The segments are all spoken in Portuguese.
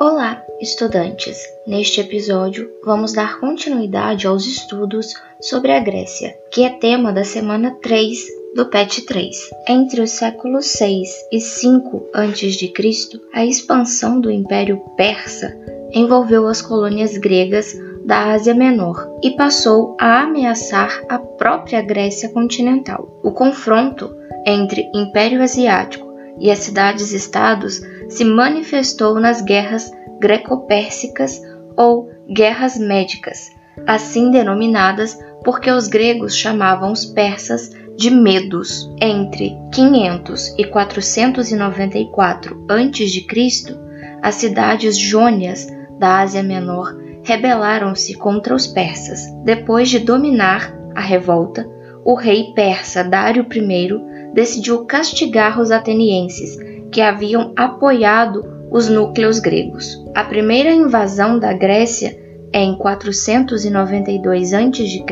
Olá, estudantes! Neste episódio, vamos dar continuidade aos estudos sobre a Grécia, que é tema da semana 3 do PET 3. Entre os séculos 6 e 5 a.C., a expansão do Império Persa envolveu as colônias gregas da Ásia Menor e passou a ameaçar a própria Grécia continental. O confronto entre Império Asiático e as cidades-estados se manifestou nas guerras greco-pérsicas ou guerras médicas, assim denominadas porque os gregos chamavam os persas de medos. Entre 500 e 494 a.C., as cidades jônias da Ásia Menor rebelaram-se contra os persas. Depois de dominar a revolta, o rei persa Dário I decidiu castigar os atenienses que haviam apoiado os núcleos gregos. A primeira invasão da Grécia em 492 a.C.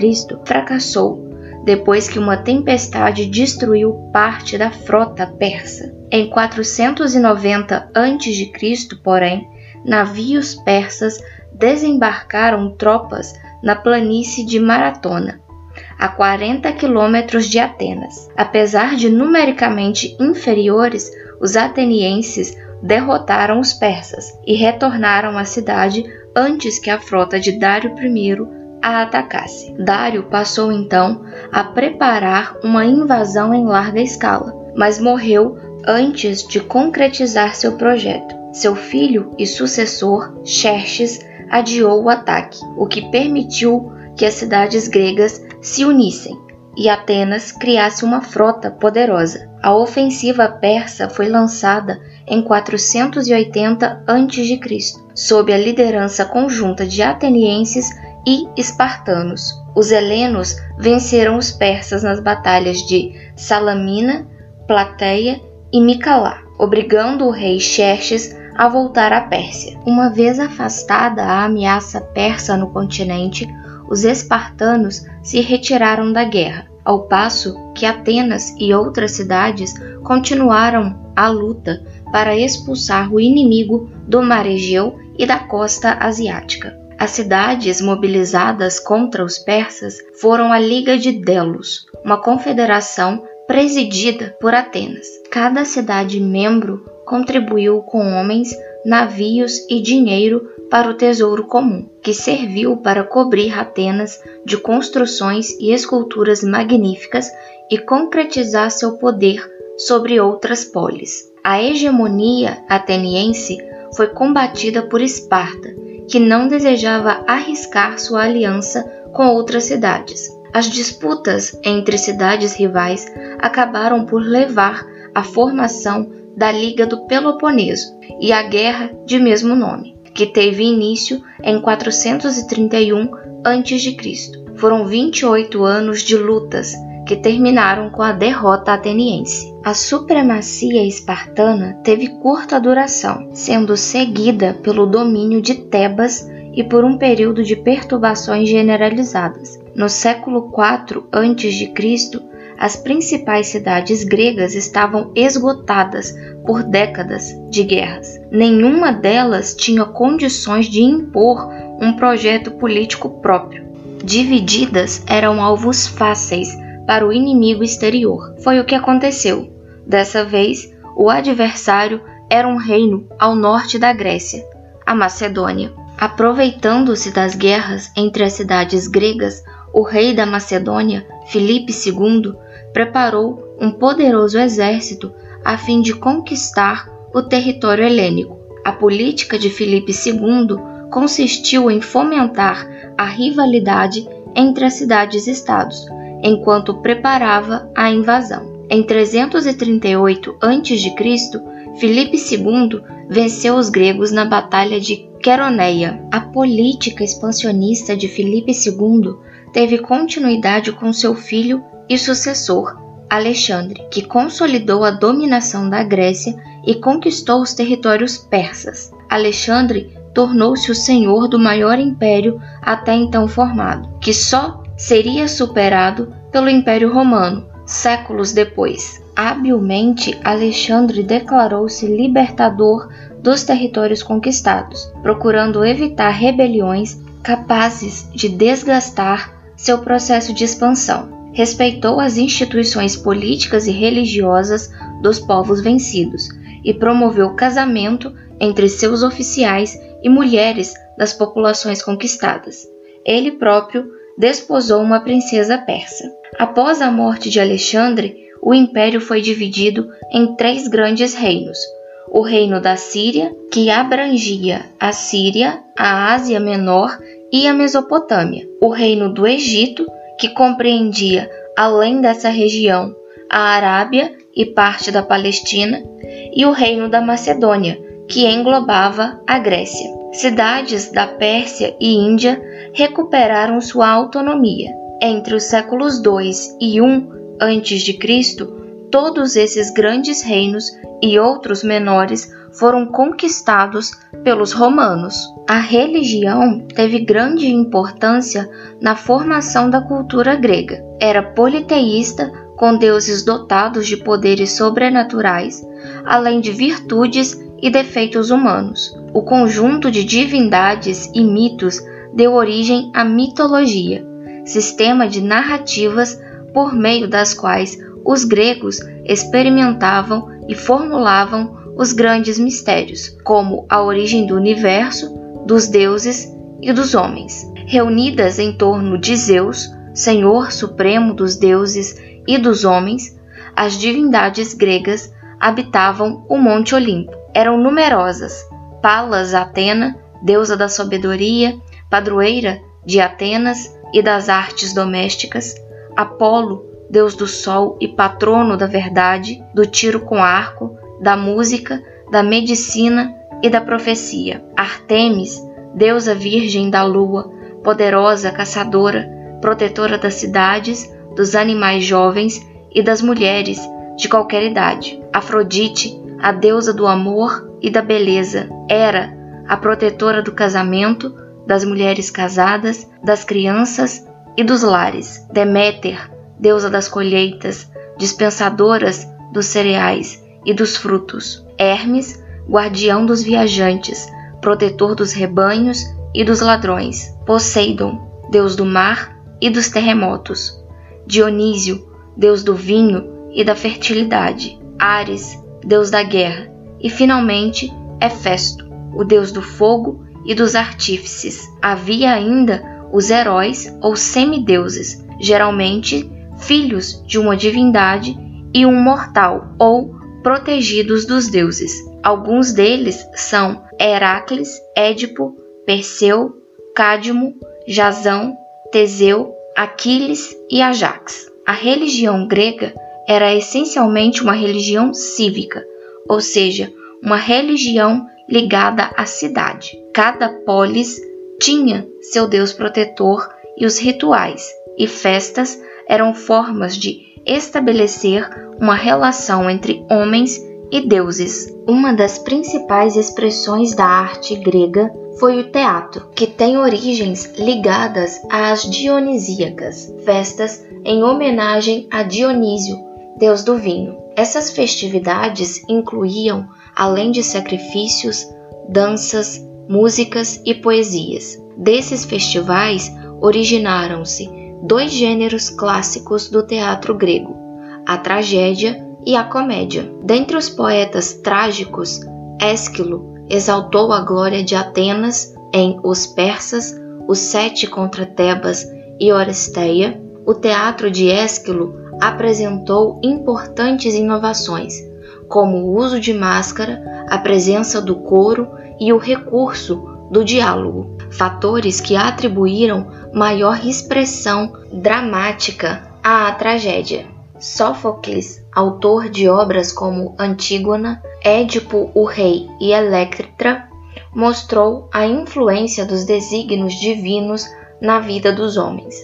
fracassou depois que uma tempestade destruiu parte da frota persa. Em 490 a.C., porém, navios persas desembarcaram tropas na planície de Maratona, a 40 quilômetros de Atenas. Apesar de numericamente inferiores, os atenienses derrotaram os persas e retornaram à cidade antes que a frota de Dário I a atacasse. Dário passou então a preparar uma invasão em larga escala, mas morreu antes de concretizar seu projeto. Seu filho e sucessor, Xerxes, adiou o ataque, o que permitiu que as cidades gregas se unissem e Atenas criasse uma frota poderosa. A ofensiva persa foi lançada em 480 a.C., sob a liderança conjunta de atenienses e espartanos. Os helenos venceram os persas nas batalhas de Salamina, Plateia e Micalá, obrigando o rei Xerxes a voltar à Pérsia. Uma vez afastada a ameaça persa no continente, os espartanos se retiraram da guerra, ao passo que Atenas e outras cidades continuaram a luta para expulsar o inimigo do mar Egeu e da costa asiática. As cidades mobilizadas contra os persas foram a Liga de Delos, uma confederação presidida por Atenas. Cada cidade membro contribuiu com homens, navios e dinheiro para o tesouro comum, que serviu para cobrir Atenas de construções e esculturas magníficas e concretizar seu poder sobre outras polis. A hegemonia ateniense foi combatida por Esparta, que não desejava arriscar sua aliança com outras cidades. As disputas entre cidades rivais acabaram por levar à formação da Liga do Peloponeso e à guerra de mesmo nome, que teve início em 431 a.C. Foram 28 anos de lutas que terminaram com a derrota ateniense. A supremacia espartana teve curta duração, sendo seguida pelo domínio de Tebas e por um período de perturbações generalizadas. No século IV a.C., as principais cidades gregas estavam esgotadas por décadas de guerras. Nenhuma delas tinha condições de impor um projeto político próprio. Divididas eram alvos fáceis para o inimigo exterior. Foi o que aconteceu. Dessa vez, o adversário era um reino ao norte da Grécia, a Macedônia. Aproveitando-se das guerras entre as cidades gregas, o rei da Macedônia, Filipe II, preparou um poderoso exército a fim de conquistar o território helênico. A política de Filipe II consistiu em fomentar a rivalidade entre as cidades-estados, enquanto preparava a invasão. Em 338 a.C., Filipe II venceu os gregos na Batalha de Queroneia. A política expansionista de Filipe II teve continuidade com seu filho e sucessor, Alexandre, que consolidou a dominação da Grécia e conquistou os territórios persas. Alexandre tornou-se o senhor do maior império até então formado, que só seria superado pelo Império Romano séculos depois. Habilmente, Alexandre declarou-se libertador dos territórios conquistados, procurando evitar rebeliões capazes de desgastar seu processo de expansão. Respeitou as instituições políticas e religiosas dos povos vencidos e promoveu casamento entre seus oficiais e mulheres das populações conquistadas. Ele próprio desposou uma princesa persa. Após a morte de Alexandre, o império foi dividido em três grandes reinos: o reino da Síria, que abrangia a Síria, a Ásia Menor e a Mesopotâmia, o reino do Egito, que compreendia, além dessa região, a Arábia e parte da Palestina, e o reino da Macedônia, que englobava a Grécia. Cidades da Pérsia e Índia recuperaram sua autonomia. Entre os séculos 2 e 1 a.C., todos esses grandes reinos e outros menores foram conquistados pelos romanos. A religião teve grande importância na formação da cultura grega. Era politeísta, com deuses dotados de poderes sobrenaturais, além de virtudes e defeitos humanos. O conjunto de divindades e mitos deu origem à mitologia, sistema de narrativas por meio das quais os gregos experimentavam e formulavam os grandes mistérios, como a origem do universo, dos deuses e dos homens. Reunidas em torno de Zeus, Senhor supremo dos deuses e dos homens, as divindades gregas habitavam o Monte Olimpo. Eram numerosas: Palas Atena, deusa da sabedoria, padroeira de Atenas e das artes domésticas, Apolo, deus do sol e patrono da verdade, do tiro com arco, da música, da medicina e da profecia. Artemis, deusa virgem da lua, poderosa caçadora, protetora das cidades, dos animais jovens e das mulheres de qualquer idade. Afrodite, a deusa do amor e da beleza, era a protetora do casamento, das mulheres casadas, das crianças e dos lares. Deméter, deusa das colheitas, dispensadoras dos cereais e dos frutos. Hermes, guardião dos viajantes, protetor dos rebanhos e dos ladrões. Poseidon, deus do mar e dos terremotos. Dionísio, deus do vinho e da fertilidade. Ares, deus da guerra. E finalmente, Hefesto, o deus do fogo e dos artífices. Havia ainda os heróis ou semideuses, geralmente filhos de uma divindade e um mortal ou protegidos dos deuses. Alguns deles são Heracles, Édipo, Perseu, Cádimo, Jasão, Teseu, Aquiles e Ajax. A religião grega era essencialmente uma religião cívica, ou seja, uma religião ligada à cidade. Cada polis tinha seu deus protetor e os rituais e festas eram formas de estabelecer uma relação entre homens e deuses. Uma das principais expressões da arte grega foi o teatro, que tem origens ligadas às dionisíacas, festas em homenagem a Dionísio, deus do vinho. Essas festividades incluíam, além de sacrifícios, danças, músicas e poesias. Desses festivais originaram-se dois gêneros clássicos do teatro grego, a tragédia e a comédia. Dentre os poetas trágicos, Ésquilo exaltou a glória de Atenas em Os Persas, Os Sete contra Tebas e Oresteia. O teatro de Ésquilo apresentou importantes inovações, como o uso de máscara, a presença do coro e o recurso do diálogo, fatores que atribuíram maior expressão dramática à tragédia. Sófocles, autor de obras como Antígona, Édipo o Rei e Electra, mostrou a influência dos desígnios divinos na vida dos homens.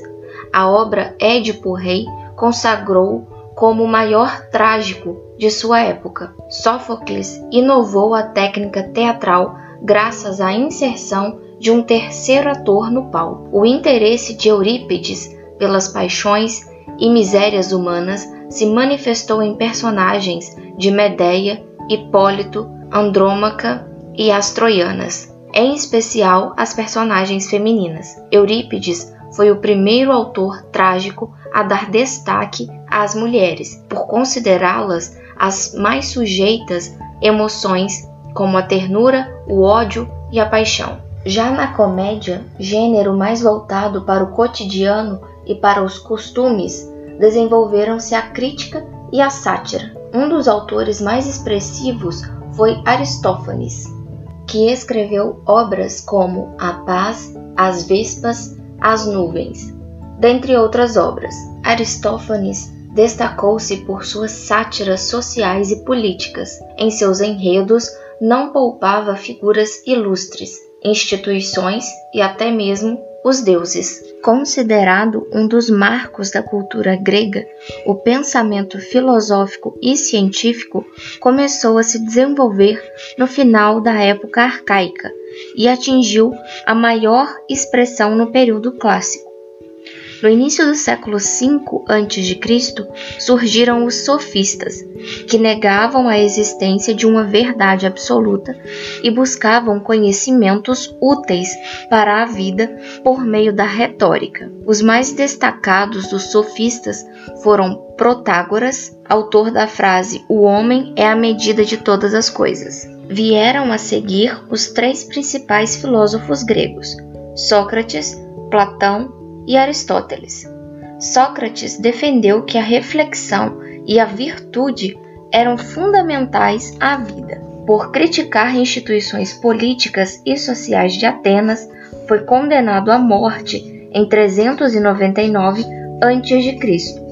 A obra Édipo o Rei consagrou como o maior trágico de sua época. Sófocles inovou a técnica teatral graças à inserção de um terceiro ator no palco. O interesse de Eurípides pelas paixões e misérias humanas se manifestou em personagens de Medeia, Hipólito, Andrômaca e as troianas, em especial as personagens femininas. Eurípides foi o primeiro autor trágico a dar destaque às mulheres, por considerá-las as mais sujeitas emoções como a ternura, o ódio e a paixão. Já na comédia, gênero mais voltado para o cotidiano e para os costumes, desenvolveram-se a crítica e a sátira. Um dos autores mais expressivos foi Aristófanes, que escreveu obras como A Paz, As Vespas, As Nuvens, dentre outras obras. Aristófanes destacou-se por suas sátiras sociais e políticas. Em seus enredos, não poupava figuras ilustres, instituições e até mesmo os deuses. Considerado um dos marcos da cultura grega, o pensamento filosófico e científico começou a se desenvolver no final da época arcaica e atingiu a maior expressão no período clássico. No início do século V a.C., surgiram os sofistas, que negavam a existência de uma verdade absoluta e buscavam conhecimentos úteis para a vida por meio da retórica. Os mais destacados dos sofistas foram Protágoras, autor da frase O homem é a medida de todas as coisas. Vieram a seguir os três principais filósofos gregos: Sócrates, Platão e Aristóteles. Sócrates defendeu que a reflexão e a virtude eram fundamentais à vida. Por criticar instituições políticas e sociais de Atenas, foi condenado à morte em 399 a.C.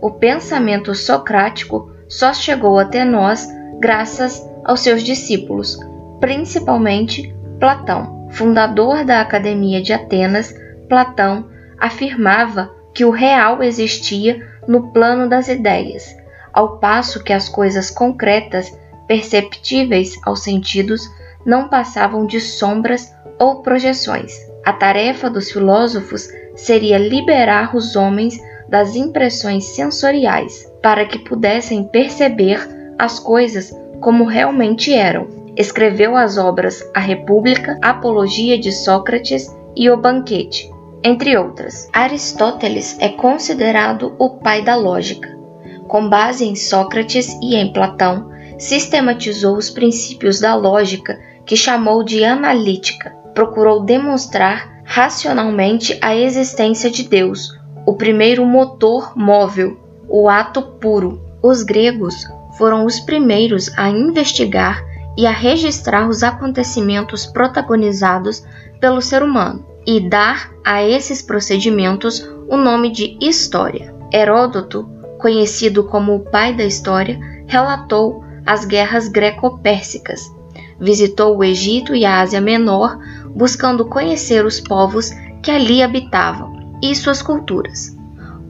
O pensamento socrático só chegou até nós graças aos seus discípulos, principalmente Platão, fundador da Academia de Atenas. Platão afirmava que o real existia no plano das ideias, ao passo que as coisas concretas, perceptíveis aos sentidos, não passavam de sombras ou projeções. A tarefa dos filósofos seria liberar os homens das impressões sensoriais, para que pudessem perceber as coisas como realmente eram. Escreveu as obras A República, Apologia de Sócrates e O Banquete, entre outras. Aristóteles é considerado o pai da lógica. Com base em Sócrates e em Platão, sistematizou os princípios da lógica que chamou de analítica. Procurou demonstrar racionalmente a existência de Deus, o primeiro motor móvel, o ato puro. Os gregos foram os primeiros a investigar e a registrar os acontecimentos protagonizados pelo ser humano e dar a esses procedimentos o nome de história. Heródoto, conhecido como o pai da história, relatou as guerras greco-pérsicas. Visitou o Egito e a Ásia Menor, buscando conhecer os povos que ali habitavam e suas culturas.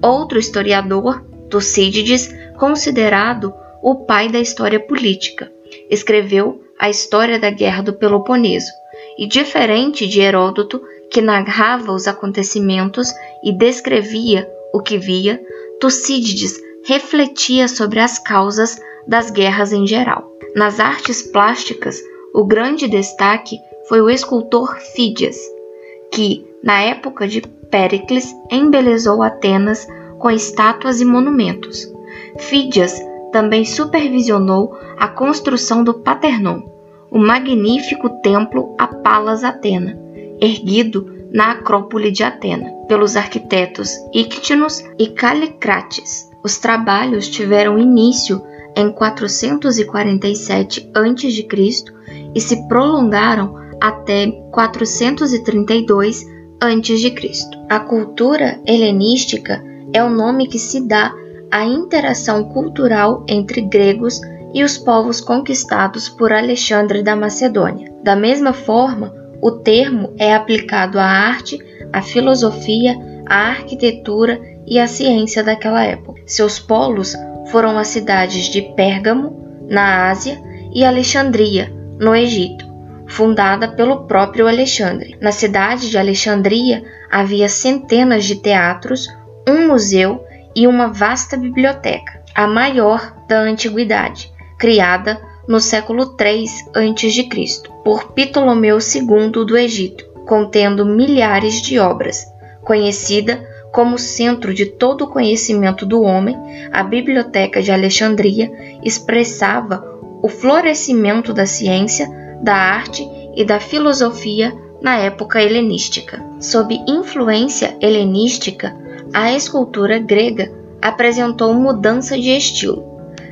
Outro historiador, Tucídides, considerado o pai da história política, escreveu a história da Guerra do Peloponeso e, diferente de Heródoto, que narrava os acontecimentos e descrevia o que via, Tucídides refletia sobre as causas das guerras em geral. Nas artes plásticas, o grande destaque foi o escultor Fídias, que, na época de Péricles, embelezou Atenas com estátuas e monumentos. Fídias também supervisionou a construção do Paternon, o magnífico templo a Palas Atena, erguido na Acrópole de Atena, pelos arquitetos Ictinos e Calicrates. Os trabalhos tiveram início em 447 a.C. e se prolongaram até 432 a.C. A cultura helenística é o nome que se dá à interação cultural entre gregos e os povos conquistados por Alexandre da Macedônia. Da mesma forma, o termo é aplicado à arte, à filosofia, à arquitetura e à ciência daquela época. Seus polos foram as cidades de Pérgamo, na Ásia, e Alexandria, no Egito, fundada pelo próprio Alexandre. Na cidade de Alexandria havia centenas de teatros, um museu e uma vasta biblioteca. a maior da antiguidade, criada no século 3 a.C., por Ptolomeu II do Egito, contendo milhares de obras. Conhecida como centro de todo o conhecimento do homem, a Biblioteca de Alexandria expressava o florescimento da ciência, da arte e da filosofia na época helenística. Sob influência helenística, a escultura grega apresentou mudança de estilo.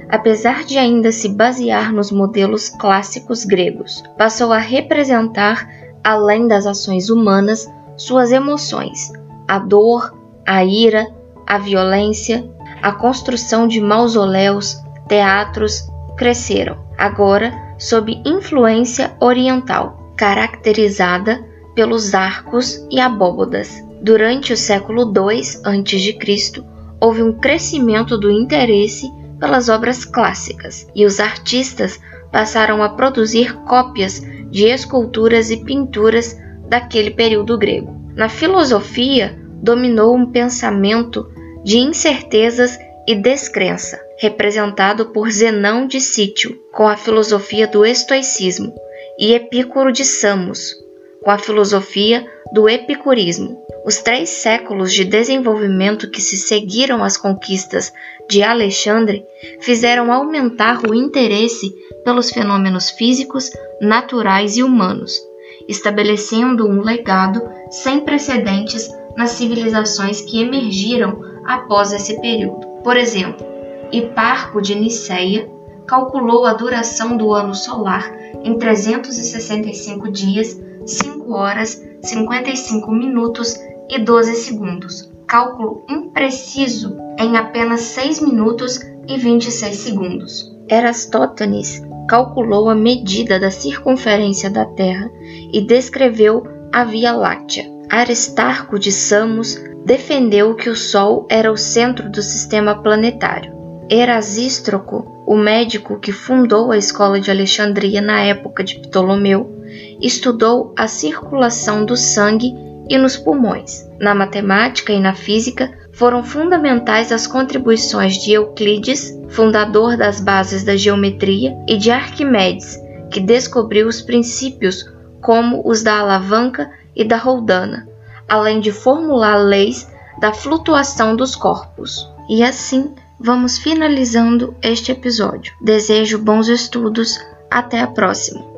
Apesar de ainda se basear nos modelos clássicos gregos, passou a representar, além das ações humanas, suas emoções, a dor, a ira, a violência, a construção de mausoléus, teatros cresceram, agora sob influência oriental, caracterizada pelos arcos e abóbodas. Durante o século II a.C., houve um crescimento do interesse pelas obras clássicas e os artistas passaram a produzir cópias de esculturas e pinturas daquele período grego. Na filosofia, dominou um pensamento de incertezas e descrença, representado por Zenão de Sítio, com a filosofia do estoicismo, e Epícoro de Samos, com a filosofia do epicurismo. Os três séculos de desenvolvimento que se seguiram às conquistas de Alexandre fizeram aumentar o interesse pelos fenômenos físicos, naturais e humanos, estabelecendo um legado sem precedentes nas civilizações que emergiram após esse período. Por exemplo, Hiparco de Niceia calculou a duração do ano solar em 365 dias, 5 horas, 55 minutos e 12 segundos. Cálculo impreciso em apenas 6 minutos e 26 segundos. Erastótenes calculou a medida da circunferência da Terra e descreveu a Via Láctea. Aristarco de Samos defendeu que o Sol era o centro do sistema planetário. Erasístroco, o médico que fundou a escola de Alexandria na época de Ptolomeu, estudou a circulação do sangue e nos pulmões. Na matemática e na física foram fundamentais as contribuições de Euclides, fundador das bases da geometria, e de Arquimedes, que descobriu os princípios como os da alavanca e da roldana, além de formular leis da flutuação dos corpos. E assim vamos finalizando este episódio. Desejo bons estudos. Até a próxima!